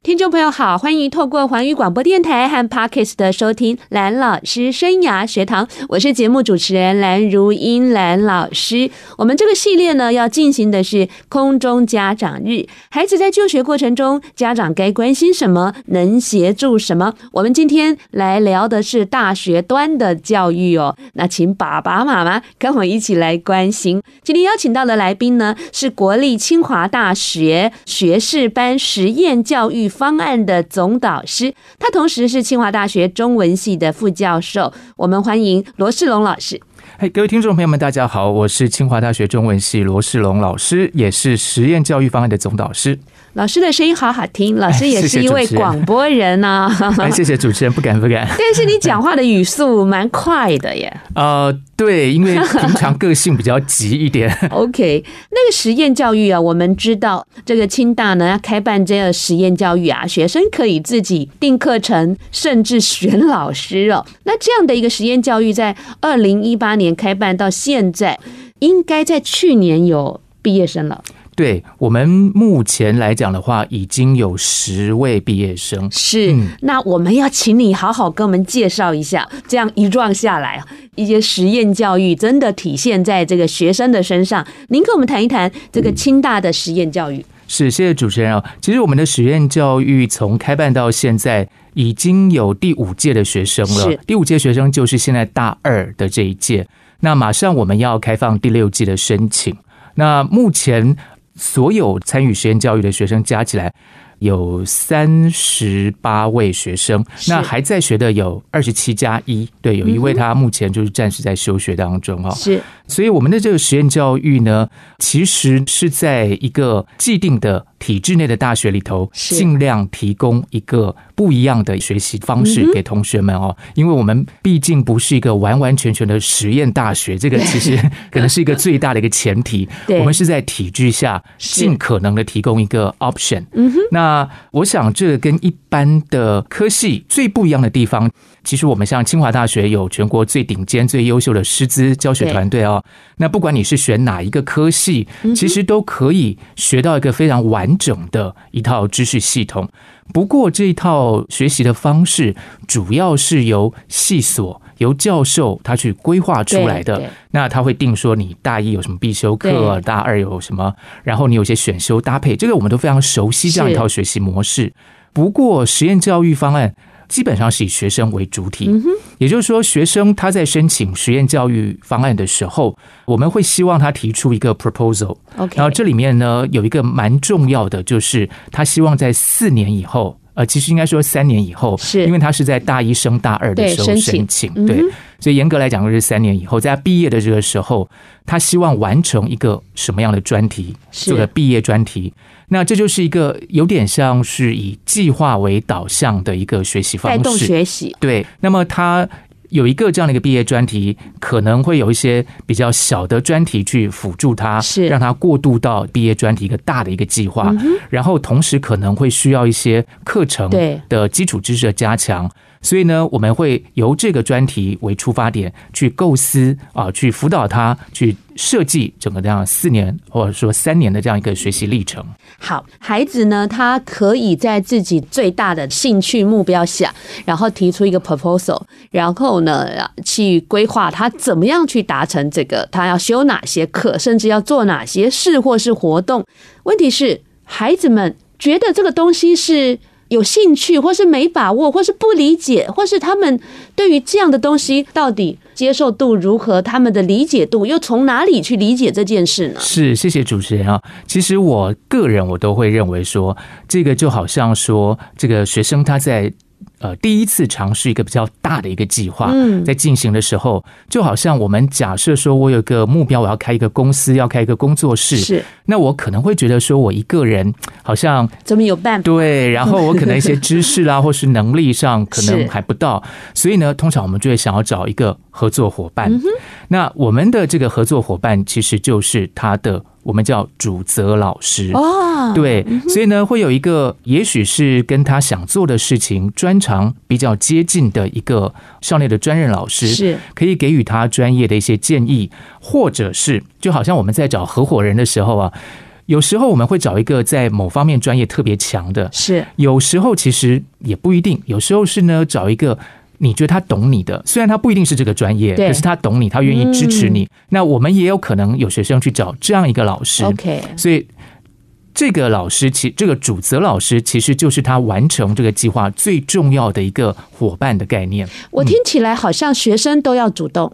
听众朋友好，欢迎透过环宇广播电台和 Parkes 的收听蓝老师生涯学堂，我是节目主持人蓝如英蓝老师。我们这个系列呢，要进行的是空中家长日，孩子在就学过程中，家长该关心什么，能协助什么？我们今天来聊的是大学端的教育哦，那请爸爸妈妈跟我一起来关心。今天邀请到的来宾呢，是国立清华大学学士班实验教育方案的总导师，他同时是清华大学中文系的副教授。我们欢迎罗世龙老师。嘿，各位听众朋友们，大家好，我是清华大学中文系罗世龙老师，也是实验教育方案的总导师。老师的声音好好听，老师也是一位广播人呢、啊。哎，谢谢主持人，不敢不敢。但是你讲话的语速蛮快的耶。呃，对，因为平常个性比较急一点。OK，那个实验教育啊，我们知道这个清大呢要开办这个实验教育啊，学生可以自己定课程，甚至选老师哦。那这样的一个实验教育，在二零一八年开办到现在，应该在去年有毕业生了。对，我们目前来讲的话，已经有十位毕业生。是，嗯、那我们要请你好好跟我们介绍一下，这样一撞下来，一些实验教育真的体现在这个学生的身上。您跟我们谈一谈这个清大的实验教育。是，谢谢主持人啊。其实我们的实验教育从开办到现在，已经有第五届的学生了。第五届学生就是现在大二的这一届。那马上我们要开放第六季的申请。那目前。所有参与实验教育的学生加起来有三十八位学生，那还在学的有二十七加一，对，有一位他目前就是暂时在休学当中哈。是，所以我们的这个实验教育呢，其实是在一个既定的。体制内的大学里头，尽量提供一个不一样的学习方式给同学们哦，因为我们毕竟不是一个完完全全的实验大学，这个 其实可能是一个最大的一个前提。我们是在体制下尽可能的提供一个 option。嗯那我想，这跟一般的科系最不一样的地方，其实我们像清华大学有全国最顶尖、最优秀的师资教学团队哦。那不管你是选哪一个科系，其实都可以学到一个非常完。整的一套知识系统，不过这一套学习的方式主要是由系所、由教授他去规划出来的。那他会定说你大一有什么必修课，大二有什么，然后你有些选修搭配，这个我们都非常熟悉这样一套学习模式。不过实验教育方案。基本上是以学生为主体，也就是说，学生他在申请实验教育方案的时候，我们会希望他提出一个 proposal。然后这里面呢，有一个蛮重要的，就是他希望在四年以后，呃，其实应该说三年以后，是。因为他是在大一升大二的时候申请，对，所以严格来讲就是三年以后，在他毕业的这个时候，他希望完成一个什么样的专题，做个毕业专题。那这就是一个有点像是以计划为导向的一个学习方式，带动学习。对，那么他有一个这样的一个毕业专题，可能会有一些比较小的专题去辅助他，是让他过渡到毕业专题一个大的一个计划。然后同时可能会需要一些课程的基础知识的加强。所以呢，我们会由这个专题为出发点去构思啊，去辅导他去设计整个这样四年或者说三年的这样一个学习历程。好，孩子呢，他可以在自己最大的兴趣目标下，然后提出一个 proposal，然后呢，去规划他怎么样去达成这个，他要修哪些课，甚至要做哪些事或是活动。问题是，孩子们觉得这个东西是。有兴趣，或是没把握，或是不理解，或是他们对于这样的东西到底接受度如何？他们的理解度又从哪里去理解这件事呢？是，谢谢主持人啊。其实我个人我都会认为说，这个就好像说，这个学生他在呃第一次尝试一个比较大的一个计划，嗯，在进行的时候，就好像我们假设说我有个目标，我要开一个公司，要开一个工作室，是，那我可能会觉得说我一个人好像怎么有办法？对，然后我可能一些知识啦，或是能力上可能还不到，所以呢，通常我们就会想要找一个合作伙伴。嗯、那我们的这个合作伙伴其实就是他的。我们叫主责老师哦，对，所以呢，会有一个也许是跟他想做的事情专长比较接近的一个校内的专任老师，是可以给予他专业的一些建议，或者是就好像我们在找合伙人的时候啊，有时候我们会找一个在某方面专业特别强的，是有时候其实也不一定，有时候是呢找一个。你觉得他懂你的，虽然他不一定是这个专业，可是他懂你，他愿意支持你。嗯。那我们也有可能有学生去找这样一个老师。OK，所以这个老师其这个主责老师其实就是他完成这个计划最重要的一个伙伴的概念。我听起来好像学生都要主动。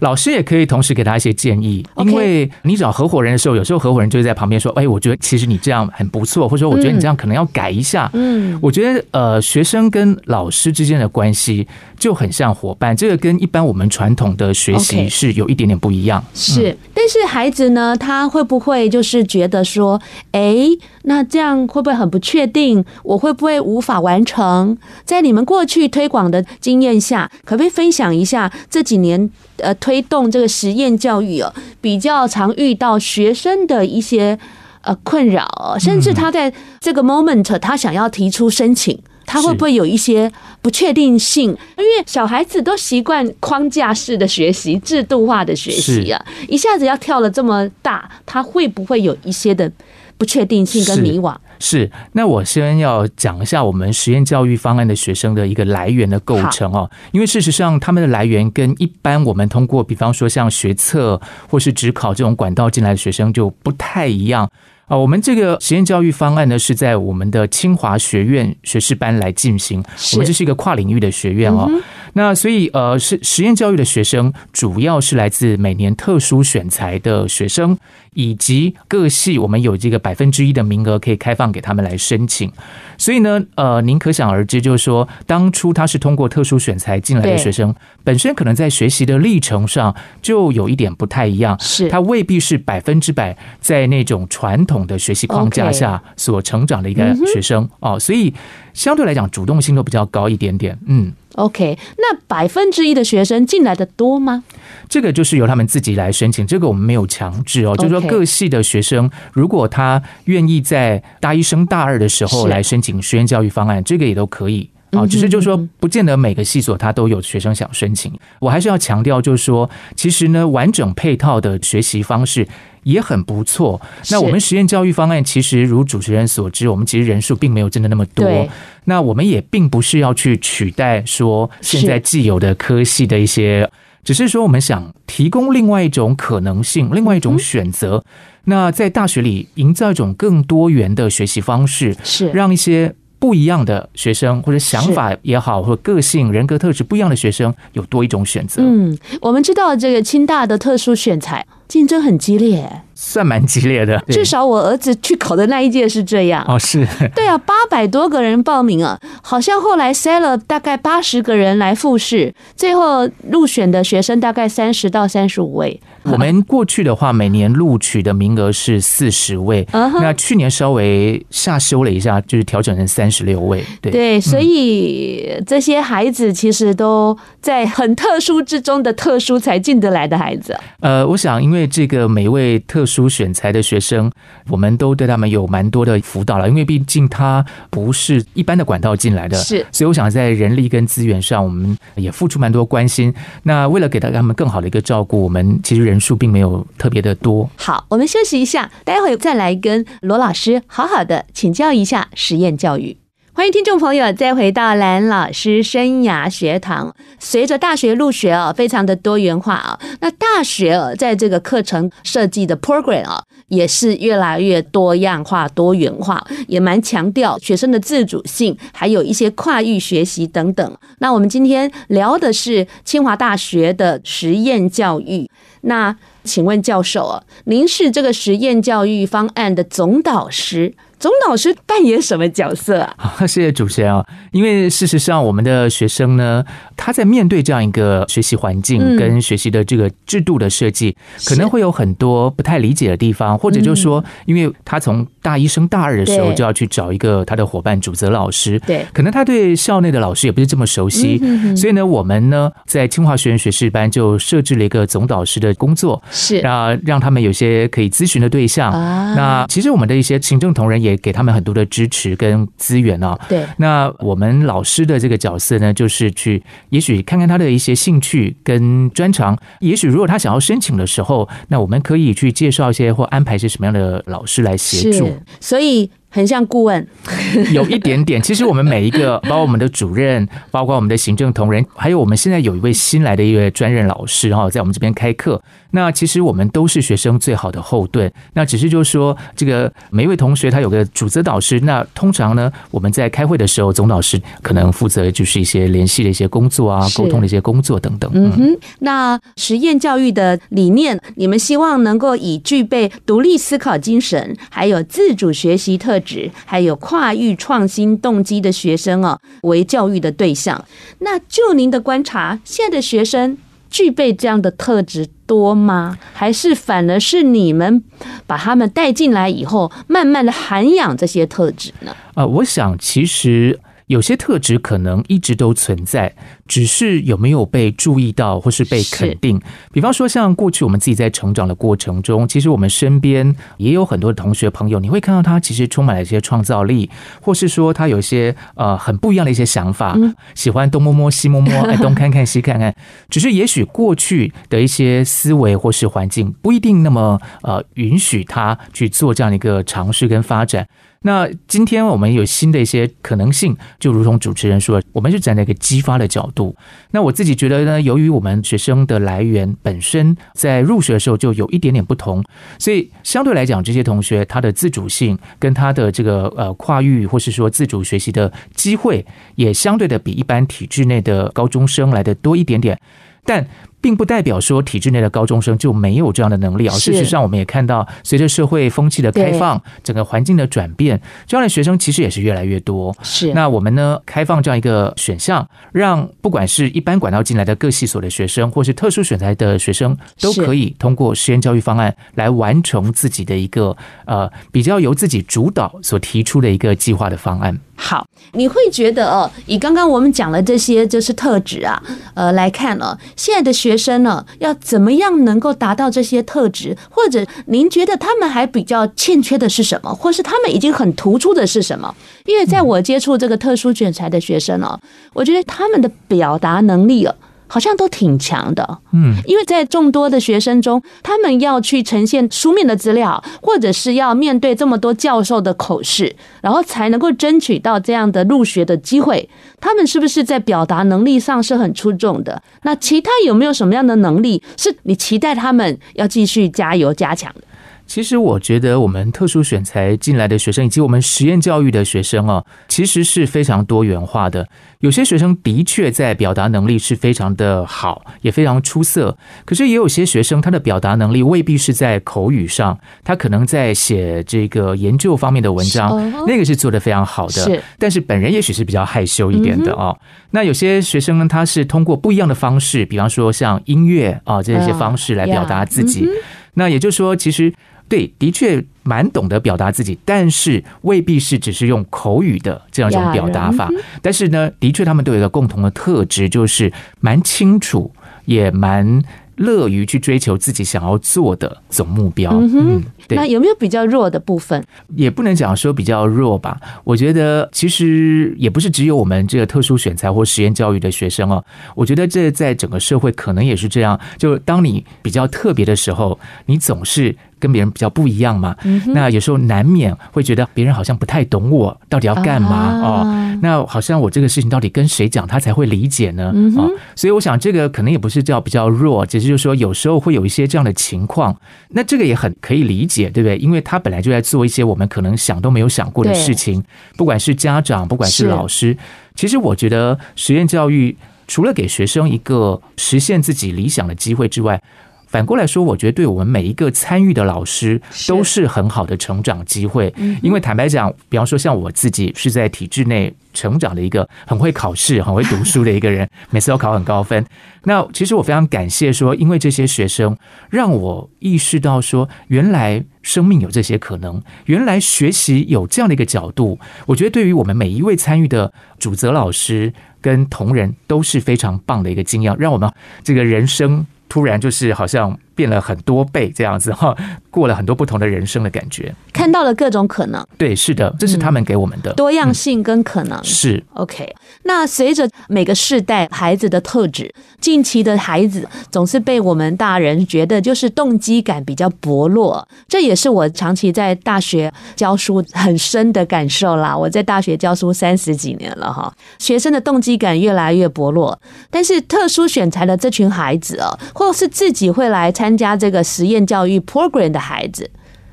老师也可以同时给他一些建议，因为你找合伙人的时候，有时候合伙人就会在旁边说：“哎，我觉得其实你这样很不错，或者说我觉得你这样可能要改一下。”嗯，我觉得呃，学生跟老师之间的关系就很像伙伴，这个跟一般我们传统的学习是有一点点不一样。是，但是孩子呢，他会不会就是觉得说：“哎，那这样会不会很不确定？我会不会无法完成？”在你们过去推广的经验下，可不可以分享一下这几年呃？推动这个实验教育哦，比较常遇到学生的一些呃困扰，甚至他在这个 moment 他想要提出申请，他会不会有一些不确定性？因为小孩子都习惯框架式的学习、制度化的学习啊，一下子要跳了这么大，他会不会有一些的不确定性跟迷惘？是，那我先要讲一下我们实验教育方案的学生的一个来源的构成哦，因为事实上他们的来源跟一般我们通过，比方说像学测或是职考这种管道进来的学生就不太一样。啊，我们这个实验教育方案呢，是在我们的清华学院学士班来进行。我们这是一个跨领域的学院哦。那所以呃，是实验教育的学生，主要是来自每年特殊选材的学生，以及各系我们有这个百分之一的名额可以开放给他们来申请。所以呢，呃，您可想而知，就是说，当初他是通过特殊选材进来的学生，本身可能在学习的历程上就有一点不太一样，是他未必是百分之百在那种传统的学习框架下所成长的一个学生哦，所以相对来讲，主动性都比较高一点点，嗯。OK，那百分之一的学生进来的多吗？这个就是由他们自己来申请，这个我们没有强制哦。就是说，各系的学生如果他愿意在大一升大二的时候来申请实验教育方案，这个也都可以啊。只是就是说，不见得每个系所他都有学生想申请。我还是要强调，就是说，其实呢，完整配套的学习方式也很不错。那我们实验教育方案其实如主持人所知，我们其实人数并没有真的那么多。那我们也并不是要去取代说现在既有的科系的一些。只是说，我们想提供另外一种可能性，另外一种选择。那在大学里营造一种更多元的学习方式，是让一些不一样的学生或者想法也好，或者个性、人格特质不一样的学生有多一种选择。嗯，我们知道这个清大的特殊选材竞争很激烈。算蛮激烈的，至少我儿子去考的那一届是这样哦，是对啊，八百多个人报名啊，好像后来筛了大概八十个人来复试，最后入选的学生大概三十到三十五位。我们过去的话，每年录取的名额是四十位，那去年稍微下修了一下，就是调整成三十六位。对对，所以这些孩子其实都在很特殊之中的特殊才进得来的孩子。呃，我想因为这个每位特殊选材的学生，我们都对他们有蛮多的辅导了，因为毕竟他不是一般的管道进来的，是，所以我想在人力跟资源上，我们也付出蛮多关心。那为了给到他们更好的一个照顾，我们其实人数并没有特别的多。好，我们休息一下，待会再来跟罗老师好好的请教一下实验教育。欢迎听众朋友再回到蓝老师生涯学堂。随着大学入学啊，非常的多元化啊，那大学啊，在这个课程设计的 program 啊，也是越来越多样化、多元化，也蛮强调学生的自主性，还有一些跨域学习等等。那我们今天聊的是清华大学的实验教育。那请问教授啊，您是这个实验教育方案的总导师。总导师扮演什么角色啊？好，谢谢主持人啊。因为事实上，我们的学生呢，他在面对这样一个学习环境跟学习的这个制度的设计，可能会有很多不太理解的地方，或者就是说，因为他从大一升大二的时候就要去找一个他的伙伴主责老师，对，可能他对校内的老师也不是这么熟悉，所以呢，我们呢在清华学院学士班就设置了一个总导师的工作，是啊让他们有些可以咨询的对象。啊那其实我们的一些行政同仁。也给他们很多的支持跟资源啊。对，那我们老师的这个角色呢，就是去也许看看他的一些兴趣跟专长。也许如果他想要申请的时候，那我们可以去介绍一些或安排一些什么样的老师来协助。所以。很像顾问，有一点点。其实我们每一个，包括我们的主任，包括我们的行政同仁，还有我们现在有一位新来的一位专任老师哈，在我们这边开课。那其实我们都是学生最好的后盾。那只是就是说，这个每一位同学他有个主责导师。那通常呢，我们在开会的时候，总导师可能负责就是一些联系的一些工作啊，沟通的一些工作等等。嗯哼。那实验教育的理念，你们希望能够以具备独立思考精神，还有自主学习特值，还有跨域创新动机的学生啊，为教育的对象。那就您的观察，现在的学生具备这样的特质多吗？还是反而是你们把他们带进来以后，慢慢的涵养这些特质呢？啊，我想其实。有些特质可能一直都存在，只是有没有被注意到或是被肯定。比方说，像过去我们自己在成长的过程中，其实我们身边也有很多同学朋友，你会看到他其实充满了一些创造力，或是说他有一些呃很不一样的一些想法，喜欢东摸摸西摸摸，哎，东看看西看看。只是也许过去的一些思维或是环境不一定那么呃允许他去做这样的一个尝试跟发展。那今天我们有新的一些可能性，就如同主持人说，我们是站在一个激发的角度。那我自己觉得呢，由于我们学生的来源本身在入学的时候就有一点点不同，所以相对来讲，这些同学他的自主性跟他的这个呃跨域或是说自主学习的机会，也相对的比一般体制内的高中生来的多一点点，但。并不代表说体制内的高中生就没有这样的能力啊。事实上，我们也看到，随着社会风气的开放，整个环境的转变，这样的学生其实也是越来越多。是。那我们呢，开放这样一个选项，让不管是一般管道进来的各系所的学生，或是特殊选材的学生，都可以通过实验教育方案来完成自己的一个呃比较由自己主导所提出的一个计划的方案。好，你会觉得哦，以刚刚我们讲了这些就是特质啊，呃来看哦，现在的学学生呢，要怎么样能够达到这些特质？或者您觉得他们还比较欠缺的是什么？或是他们已经很突出的是什么？因为在我接触这个特殊卷材的学生呢，我觉得他们的表达能力哦。好像都挺强的，嗯，因为在众多的学生中，他们要去呈现书面的资料，或者是要面对这么多教授的口试，然后才能够争取到这样的入学的机会。他们是不是在表达能力上是很出众的？那其他有没有什么样的能力是你期待他们要继续加油加强的？其实我觉得，我们特殊选材进来的学生，以及我们实验教育的学生啊，其实是非常多元化的。有些学生的确在表达能力是非常的好，也非常出色。可是也有些学生，他的表达能力未必是在口语上，他可能在写这个研究方面的文章，那个是做的非常好的。是，但是本人也许是比较害羞一点的哦。那有些学生呢，他是通过不一样的方式，比方说像音乐啊这些方式来表达自己。那也就是说，其实。对，的确蛮懂得表达自己，但是未必是只是用口语的这样一种表达法。但是呢，的确他们都有一个共同的特质，就是蛮清楚，也蛮。乐于去追求自己想要做的总目标。嗯哼，对。那有没有比较弱的部分？也不能讲说比较弱吧。我觉得其实也不是只有我们这个特殊选材或实验教育的学生哦。我觉得这在整个社会可能也是这样。就当你比较特别的时候，你总是跟别人比较不一样嘛。那有时候难免会觉得别人好像不太懂我到底要干嘛哦。那好像我这个事情到底跟谁讲他才会理解呢？哦，所以我想这个可能也不是叫比较弱，只是。就是说，有时候会有一些这样的情况，那这个也很可以理解，对不对？因为他本来就在做一些我们可能想都没有想过的事情，不管是家长，不管是老师。其实我觉得实验教育除了给学生一个实现自己理想的机会之外，反过来说，我觉得对我们每一个参与的老师都是很好的成长机会。因为坦白讲，比方说像我自己是在体制内成长的一个很会考试、很会读书的一个人，每次都考很高分。那其实我非常感谢说，因为这些学生让我意识到说，原来生命有这些可能，原来学习有这样的一个角度。我觉得对于我们每一位参与的主责老师跟同仁都是非常棒的一个经验，让我们这个人生。突然就是好像变了很多倍这样子哈，过了很多不同的人生的感觉，看到了各种可能。对，是的，这是他们给我们的、嗯、多样性跟可能。是 OK。那随着每个世代孩子的特质，近期的孩子总是被我们大人觉得就是动机感比较薄弱，这也是我长期在大学教书很深的感受啦。我在大学教书三十几年了哈，学生的动机感越来越薄弱，但是特殊选材的这群孩子哦。或是自己会来参参加这个实验教育 program 的孩子，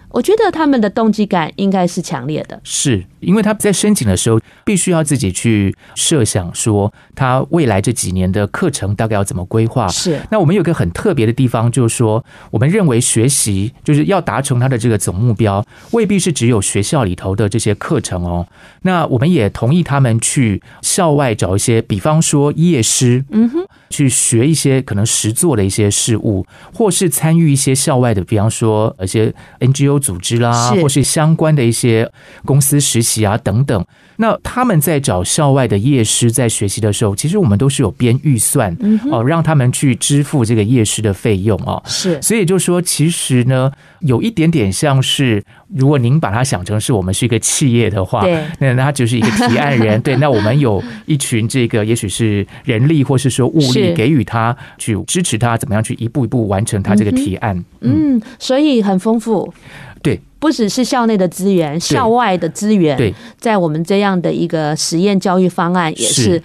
我觉得他们的动机感应该是强烈的。是。因为他在申请的时候，必须要自己去设想说，他未来这几年的课程大概要怎么规划。是。那我们有个很特别的地方，就是说，我们认为学习就是要达成他的这个总目标，未必是只有学校里头的这些课程哦。那我们也同意他们去校外找一些，比方说夜师，嗯哼，去学一些可能实做的一些事物，或是参与一些校外的，比方说一些 NGO 组织啦，或是相关的一些公司实习。啊，等等，那他们在找校外的业师在学习的时候，其实我们都是有编预算哦，让他们去支付这个业师的费用哦。是，所以就说，其实呢，有一点点像是，如果您把它想成是我们是一个企业的话，对，那他就是一个提案人，对，那我们有一群这个，也许是人力或是说物力，给予他去支持他，怎么样去一步一步完成他这个提案。嗯，嗯，所以很丰富。对，不只是校内的资源，校外的资源，对，在我们这这样的一个实验教育方案也是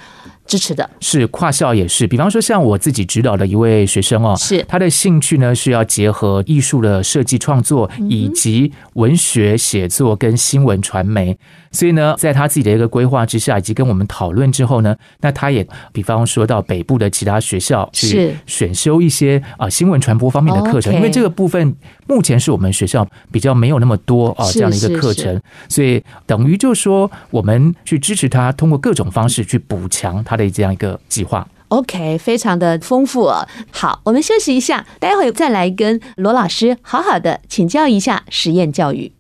支持的。是跨校也是，比方说像我自己指导的一位学生哦，是。他的兴趣呢是要结合艺术的设计创作，以及文学写作跟新闻传媒。所以呢，在他自己的一个规划之下，以及跟我们讨论之后呢，那他也比方说到北部的其他学校去选修一些啊新闻传播方面的课程，因为这个部分目前是我们学校比较没有那么多啊这样的一个课程，所以等于就是说我们去支持他，通过各种方式去补强他的这样一个计划。OK，非常的丰富哦。好，我们休息一下，待会再来跟罗老师好好的请教一下实验教育。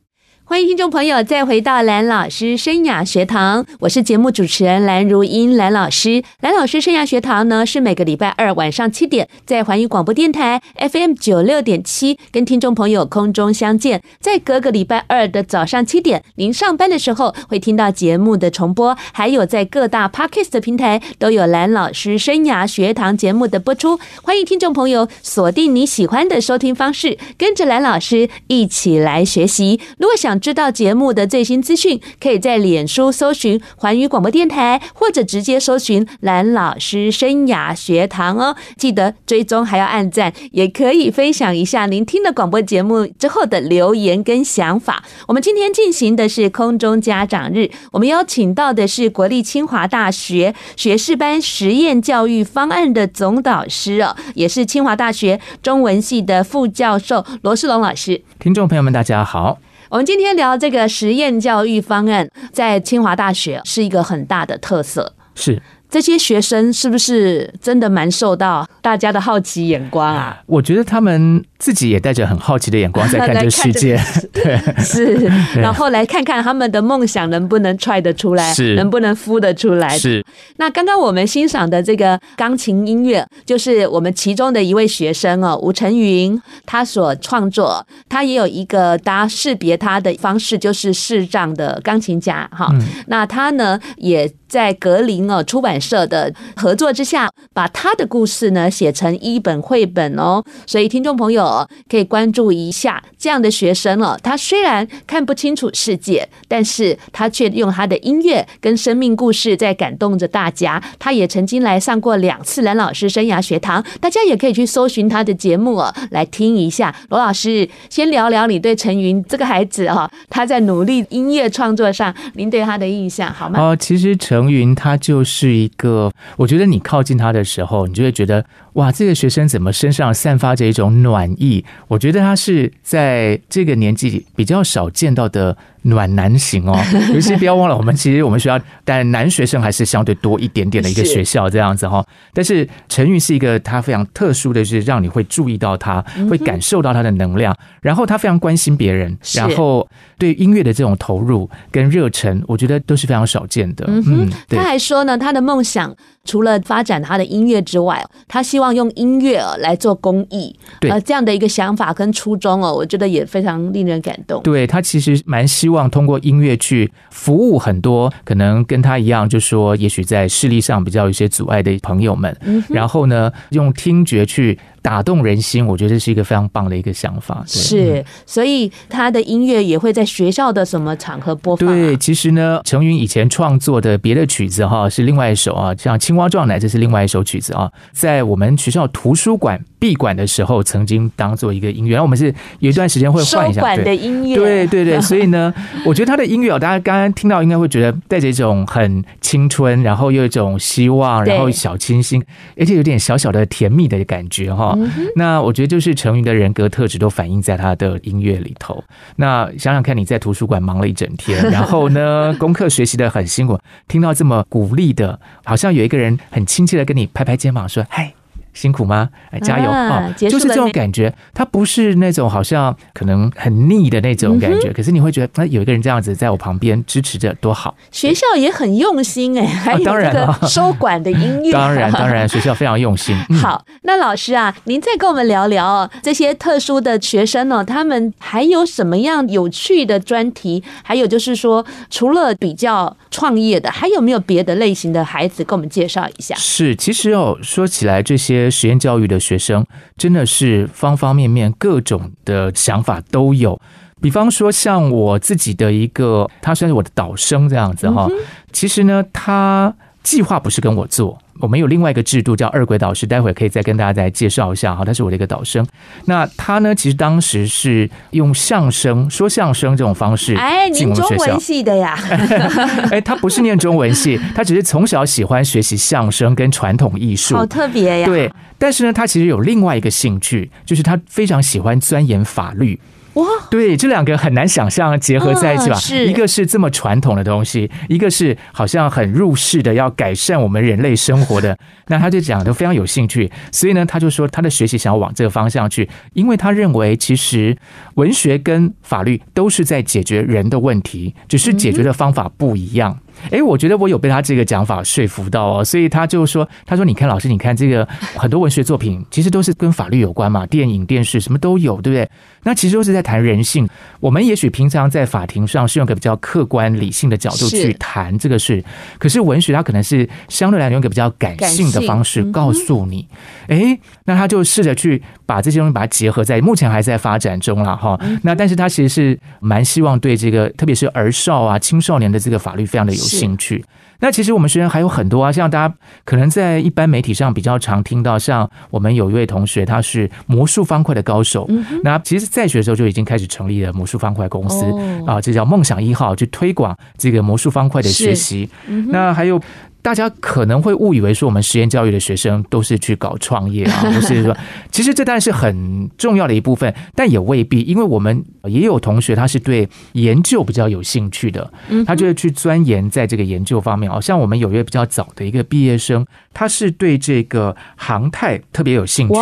欢迎听众朋友再回到蓝老师生涯学堂，我是节目主持人蓝如英，蓝老师。蓝老师生涯学堂呢，是每个礼拜二晚上七点在环宇广播电台 FM 九六点七跟听众朋友空中相见，在隔个礼拜二的早上七点，您上班的时候会听到节目的重播，还有在各大 Podcast 平台都有蓝老师生涯学堂节目的播出。欢迎听众朋友锁定你喜欢的收听方式，跟着蓝老师一起来学习。如果想知道节目的最新资讯，可以在脸书搜寻环宇广播电台，或者直接搜寻蓝老师生涯学堂哦。记得追踪，还要按赞，也可以分享一下您听了广播节目之后的留言跟想法。我们今天进行的是空中家长日，我们邀请到的是国立清华大学学士班实验教育方案的总导师哦，也是清华大学中文系的副教授罗世龙老师。听众朋友们，大家好。我们今天聊这个实验教育方案，在清华大学是一个很大的特色。是。这些学生是不是真的蛮受到大家的好奇眼光啊？我觉得他们自己也带着很好奇的眼光在 看这个世界。对，是。然后来看看他们的梦想能不能踹得出来，是能不能孵得出来。是。那刚刚我们欣赏的这个钢琴音乐，就是我们其中的一位学生哦，吴晨云，他所创作，他也有一个大家识别他的方式，就是视障的钢琴家哈。那他呢也。在格林哦出版社的合作之下，把他的故事呢写成一本绘本哦，所以听众朋友可以关注一下这样的学生哦。他虽然看不清楚世界，但是他却用他的音乐跟生命故事在感动着大家。他也曾经来上过两次蓝老师生涯学堂，大家也可以去搜寻他的节目哦，来听一下。罗老师，先聊聊你对陈云这个孩子哈，他在努力音乐创作上，您对他的印象好吗？哦，其实陈。腾云他就是一个，我觉得你靠近他的时候，你就会觉得哇，这个学生怎么身上散发着一种暖意？我觉得他是在这个年纪比较少见到的。暖男型哦，尤其不要忘了，我们其实我们学校，但男学生还是相对多一点点的一个学校这样子哈。但是陈宇是一个他非常特殊的，就是让你会注意到他，会感受到他的能量，然后他非常关心别人，然后对音乐的这种投入跟热忱，我觉得都是非常少见的。嗯哼，他还说呢，他的梦想除了发展他的音乐之外，他希望用音乐来做公益。对，呃，这样的一个想法跟初衷哦，我觉得也非常令人感动。对，他其实蛮希望。通过音乐去服务很多可能跟他一样，就说也许在视力上比较有一些阻碍的朋友们，然后呢，用听觉去。打动人心，我觉得这是一个非常棒的一个想法。是，所以他的音乐也会在学校的什么场合播放啊？对，其实呢，成云以前创作的别的曲子哈，是另外一首啊，像《青蛙撞奶》，这是另外一首曲子啊，在我们学校图书馆闭馆的时候，曾经当做一个音乐。然后我们是有一段时间会换一下馆的音乐，对对对。所以呢，我觉得他的音乐啊，大家刚刚听到应该会觉得带着一种很青春，然后又有一种希望，然后小清新，而且有点小小的甜蜜的感觉哈。那我觉得就是成云的人格特质都反映在他的音乐里头。那想想看，你在图书馆忙了一整天，然后呢，功课学习的很辛苦，听到这么鼓励的，好像有一个人很亲切的跟你拍拍肩膀说：“嗨。”辛苦吗？哎，加油啊！就是这种感觉，它不是那种好像可能很腻的那种感觉，可是你会觉得，那有一个人这样子在我旁边支持着，多好。学校也很用心哎，还有这个收管的音乐，当然当然，学校非常用心。好，那老师啊，您再跟我们聊聊这些特殊的学生呢，他们还有什么样有趣的专题？还有就是说，除了比较创业的，还有没有别的类型的孩子，跟我们介绍一下？是，其实哦，说起来这些。实验教育的学生真的是方方面面各种的想法都有，比方说像我自己的一个，他算是我的导生这样子哈。其实呢，他计划不是跟我做。我们有另外一个制度叫二轨导师，待会儿可以再跟大家再介绍一下哈。他是我的一个导生，那他呢，其实当时是用相声说相声这种方式进中文系的呀？哎，他不是念中文系，他只是从小喜欢学习相声跟传统艺术，好特别呀。对，但是呢，他其实有另外一个兴趣，就是他非常喜欢钻研法律。哇，对，这两个很难想象结合在一起吧？是，一个是这么传统的东西，一个是好像很入世的，要改善我们人类生活的。那他就讲的非常有兴趣，所以呢，他就说他的学习想要往这个方向去，因为他认为其实文学跟法律都是在解决人的问题，只是解决的方法不一样。哎，我觉得我有被他这个讲法说服到哦，所以他就说：“他说，你看老师，你看这个 很多文学作品其实都是跟法律有关嘛，电影、电视什么都有，对不对？那其实都是在谈人性。我们也许平常在法庭上是用个比较客观理性的角度去谈这个事，可是文学它可能是相对来用一个比较感性的方式告诉你。哎，那他就试着去把这些东西把它结合在，目前还在发展中了哈。那但是他其实是蛮希望对这个，特别是儿少啊、青少年的这个法律非常的有。兴趣，那其实我们学员还有很多啊，像大家可能在一般媒体上比较常听到，像我们有一位同学，他是魔术方块的高手，嗯、那其实在学的时候就已经开始成立了魔术方块公司、哦、啊，这叫梦想一号，去推广这个魔术方块的学习。嗯、那还有。大家可能会误以为说我们实验教育的学生都是去搞创业啊，不是说，其实这当然是很重要的一部分，但也未必，因为我们也有同学他是对研究比较有兴趣的，他就会去钻研在这个研究方面。哦像我们有一位比较早的一个毕业生，他是对这个航太特别有兴趣，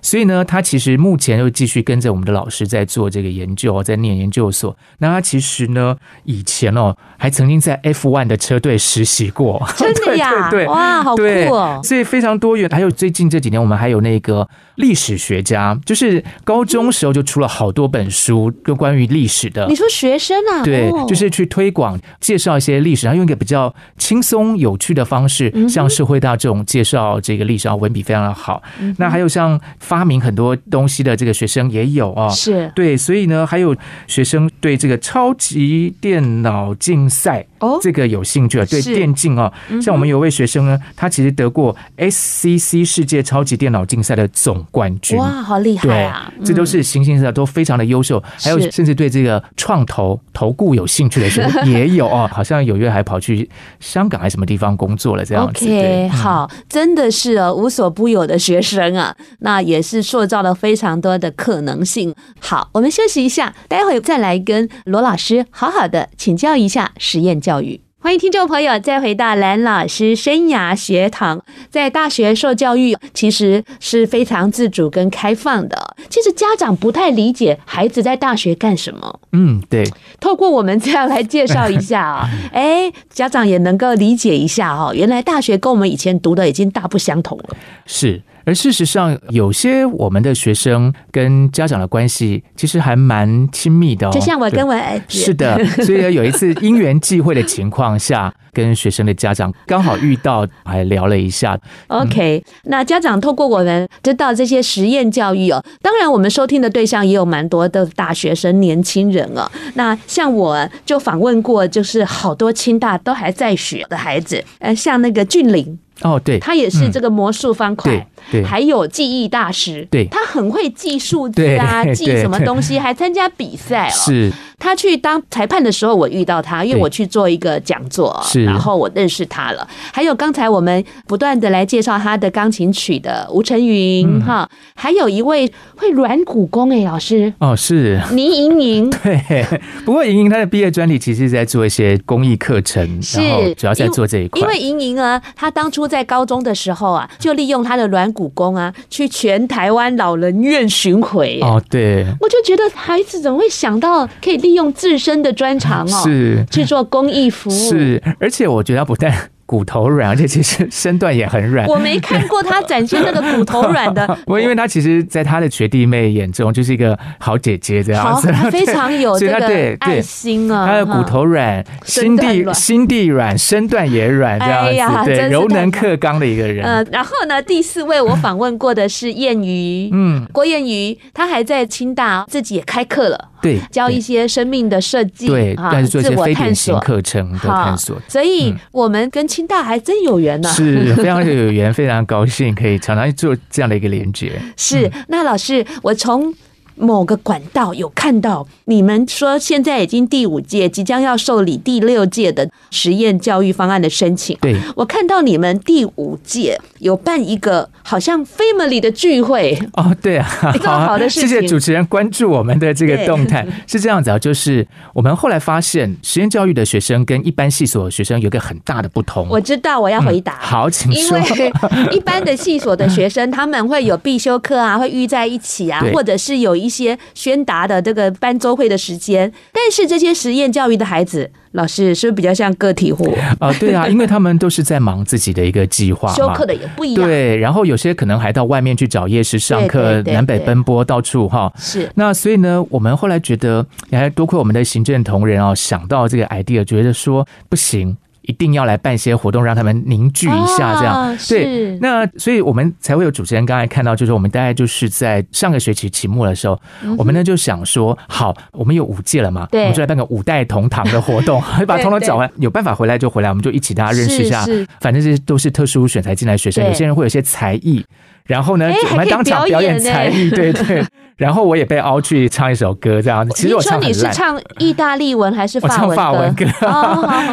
所以呢，他其实目前又继续跟着我们的老师在做这个研究，在念研究所。那他其实呢，以前哦还曾经在 F1 的车队实习过。对呀，对，哇，好酷哦！所以非常多元。还有最近这几年，我们还有那个历史学家，就是高中时候就出了好多本书，就关于历史的。你说学生啊？对，就是去推广介绍一些历史，然后用一个比较轻松有趣的方式，向社会大众介绍这个历史，啊文笔非常的好。那还有像发明很多东西的这个学生也有啊，是。对，所以呢，还有学生对这个超级电脑竞赛哦，这个有兴趣啊，对电竞哦。像我们有位学生呢，他其实得过 SCC 世界超级电脑竞赛的总冠军，哇，好厉害啊！对，这都是形形色色都非常的优秀，嗯、还有甚至对这个创投投顾有兴趣的学生也有哦，好像有月还跑去香港还是什么地方工作了这样子。OK，好，真的是哦，无所不有的学生啊，那也是塑造了非常多的可能性。好，我们休息一下，待会再来跟罗老师好好的请教一下实验教育。欢迎听众朋友再回到蓝老师生涯学堂。在大学受教育，其实是非常自主跟开放的。其实家长不太理解孩子在大学干什么。嗯，对。透过我们这样来介绍一下啊，哎，家长也能够理解一下哦。原来大学跟我们以前读的已经大不相同了。是。而事实上，有些我们的学生跟家长的关系其实还蛮亲密的哦。就像我跟我儿子。是的，所以有一次因缘际会的情况下，跟学生的家长刚好遇到，还聊了一下。OK，那家长透过我们知道这些实验教育哦，当然我们收听的对象也有蛮多的大学生、年轻人哦。那像我就访问过，就是好多清大都还在学的孩子，呃，像那个俊霖。哦，对，他也是这个魔术方块，对，对，还有记忆大师，对，他很会记数字啊，记什么东西，还参加比赛哦，是。他去当裁判的时候，我遇到他，因为我去做一个讲座，然后我认识他了。还有刚才我们不断的来介绍他的钢琴曲的吴晨云哈，还有一位会软骨功诶，老师哦，是倪莹莹。对，不过莹莹她的毕业专题其实是在做一些公益课程，然后主要在做这一块。因为莹莹啊，她当初在高中的时候啊，就利用她的软骨功啊，去全台湾老人院巡回。哦，对，我就觉得孩子怎么会想到可以利用自身的专长哦，是去做公益服务，是，而且我觉得不但。骨头软，而且其实身段也很软。我没看过他展现那个骨头软的。不过，因为他其实，在他的学弟妹眼中，就是一个好姐姐这样子。他非常有 这个爱心啊。他的骨头软，心地心地软，身段也软，这样子。对，柔能克刚的一个人。嗯，然后呢，第四位我访问过的是燕瑜，嗯，郭燕瑜，他还在清大自己也开课了。对，教一些生命的设计，对，但是做一些非典型课程的探索。所以，我们跟清大还真有缘呢，是 非常有缘，非常高兴可以常常做这样的一个连接。是，那老师，我从。某个管道有看到你们说现在已经第五届，即将要受理第六届的实验教育方案的申请。对，我看到你们第五届有办一个好像 family 的聚会哦，对啊，这么好的事情，谢谢主持人关注我们的这个动态。是这样子啊，就是我们后来发现实验教育的学生跟一般系所学生有个很大的不同。我知道，我要回答。嗯、好，请说。因 为一般的系所的学生他们会有必修课啊，会遇在一起啊，或者是有一。些宣达的这个班周会的时间，但是这些实验教育的孩子，老师是不是比较像个体户啊？对啊，因为他们都是在忙自己的一个计划，修课的也不一样。对，然后有些可能还到外面去找夜市上课，南北奔波到处哈。是，那所以呢，我们后来觉得，也还多亏我们的行政同仁啊，想到这个 idea，觉得说不行。一定要来办些活动，让他们凝聚一下，这样、啊、对。那所以我们才会有主持人刚才看到，就是我们大概就是在上个学期期末的时候，嗯、我们呢就想说，好，我们有五届了嘛，我们就来办个五代同堂的活动，把通通找完，有办法回来就回来，我们就一起大家认识一下。反正这些都是特殊选材进来学生，有些人会有些才艺。然后呢，我们当场表演才艺，对对。然后我也被凹去唱一首歌，这样子。其实我唱。你说你是唱意大利文还是法文歌？我唱法文歌。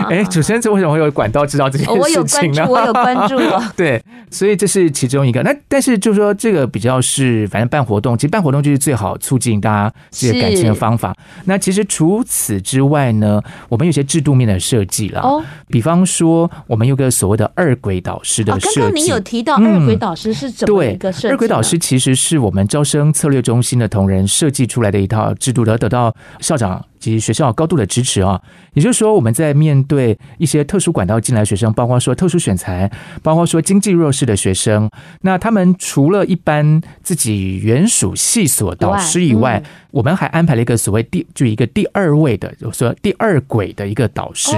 哎，主持人这为什么会有管道知道这件事情呢？我有关注，我有关注。对，所以这是其中一个。那但是就是说，这个比较是，反正办活动，其实办活动就是最好促进大家这个感情的方法。那其实除此之外呢，我们有些制度面的设计了。哦。比方说，我们有个所谓的二轨导师的设计。刚刚您有提到二轨导师是怎么一个设计？二轨导师其实是我们招生策略中心的同仁设计出来的一套制度，而得到校长及学校高度的支持啊。也就是说，我们在面对一些特殊管道进来学生，包括说特殊选材，包括说经济弱势的学生，那他们除了一般自己原属系所导师以外，我们还安排了一个所谓第就一个第二位的，就说第二轨的一个导师。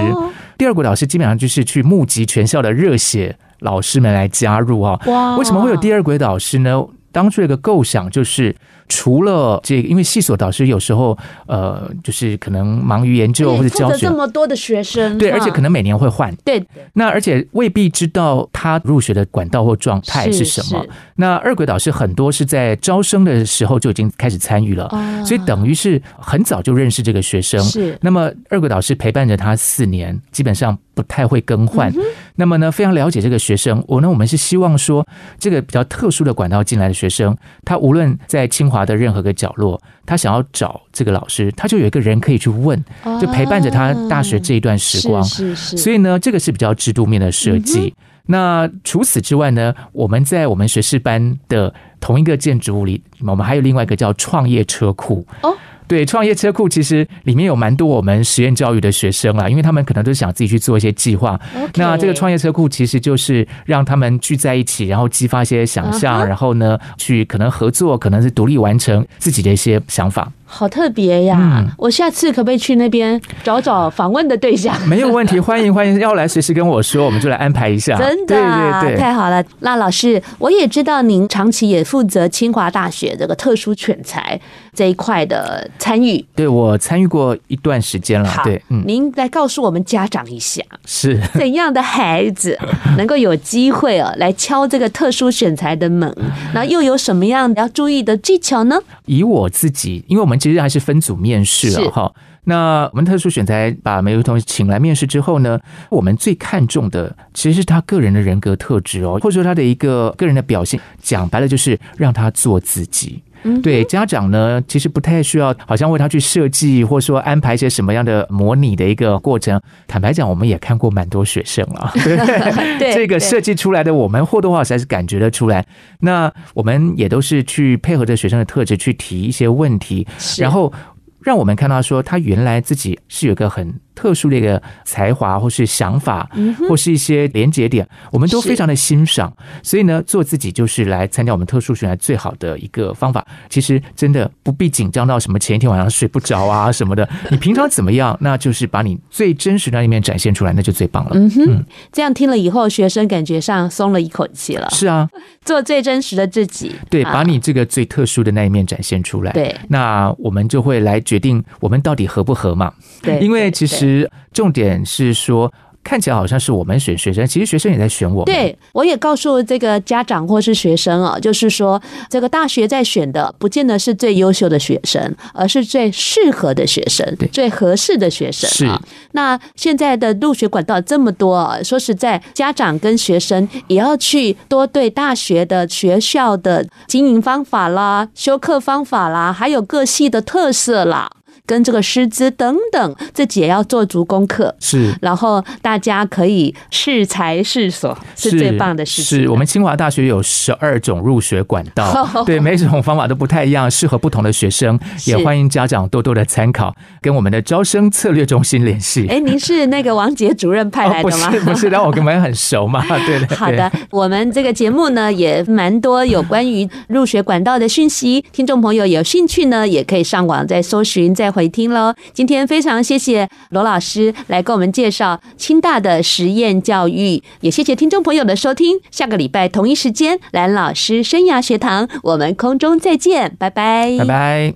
第二轨导师基本上就是去募集全校的热血老师们来加入啊。为什么会有第二轨导师呢？当初有个构想就是。除了这个，因为系所导师有时候呃，就是可能忙于研究或者教学，这么多的学生，对，而且可能每年会换，对，那而且未必知道他入学的管道或状态是什么。那二轨导师很多是在招生的时候就已经开始参与了，所以等于是很早就认识这个学生。是，那么二轨导师陪伴着他四年，基本上不太会更换。那么呢，非常了解这个学生。我呢，我们是希望说，这个比较特殊的管道进来的学生，他无论在清华的任何个角落，他想要找这个老师，他就有一个人可以去问，就陪伴着他大学这一段时光。是是。所以呢，这个是比较制度面的设计。那除此之外呢，我们在我们学士班的同一个建筑物里，我们还有另外一个叫创业车库。哦。对，创业车库其实里面有蛮多我们实验教育的学生啦，因为他们可能都想自己去做一些计划。那这个创业车库其实就是让他们聚在一起，然后激发一些想象，uh -huh. 然后呢，去可能合作，可能是独立完成自己的一些想法。好特别呀！嗯，我下次可不可以去那边找找访问的对象？没有问题，欢迎欢迎，要来随时跟我说，我们就来安排一下。真的，对对对，太好了。那老师，我也知道您长期也负责清华大学这个特殊选才这一块的参与。对，我参与过一段时间了。对，嗯，您来告诉我们家长一下，是 怎样的孩子 能够有机会哦来敲这个特殊选材的门？那又有什么样要注意的技巧呢？以我自己，因为我们。其实还是分组面试了哈。那我们特殊选材把每位同学请来面试之后呢，我们最看重的其实是他个人的人格特质哦，或者说他的一个个人的表现。讲白了就是让他做自己。对家长呢，其实不太需要，好像为他去设计或者说安排一些什么样的模拟的一个过程。坦白讲，我们也看过蛮多学生了，对，这个设计出来的，我们或多或少还是感觉得出来。那我们也都是去配合着学生的特质去提一些问题，然后让我们看到说他原来自己是有个很。特殊的一个才华，或是想法，或是一些连接点，我们都非常的欣赏。所以呢，做自己就是来参加我们特殊选来最好的一个方法。其实真的不必紧张到什么前一天晚上睡不着啊什么的。你平常怎么样，那就是把你最真实的那一面展现出来，那就最棒了。嗯哼，这样听了以后，学生感觉上松了一口气了。是啊，做最真实的自己，对，把你这个最特殊的那一面展现出来。对，那我们就会来决定我们到底合不合嘛。对，因为其实。其实重点是说，看起来好像是我们选学生，其实学生也在选我们。对，我也告诉这个家长或是学生啊，就是说，这个大学在选的，不见得是最优秀的学生，而是最适合的学生，对，最合适的学生。是。那现在的入学管道这么多，说实在，家长跟学生也要去多对大学的学校的经营方法啦、修课方法啦，还有各系的特色啦。跟这个师资等等，自己也要做足功课。是，然后大家可以适才适所，是最棒的事情。是，是我们清华大学有十二种入学管道，对，每种方法都不太一样，适合不同的学生。也欢迎家长多多的参考，跟我们的招生策略中心联系。哎，您是那个王杰主任派来的吗？哦、不是，不是，但我跟我们很熟嘛。对对，对。好的，我们这个节目呢也蛮多有关于入学管道的讯息，听众朋友有兴趣呢也可以上网再搜寻再。回回听喽！今天非常谢谢罗老师来给我们介绍清大的实验教育，也谢谢听众朋友的收听。下个礼拜同一时间，蓝老师生涯学堂，我们空中再见，拜拜，拜拜。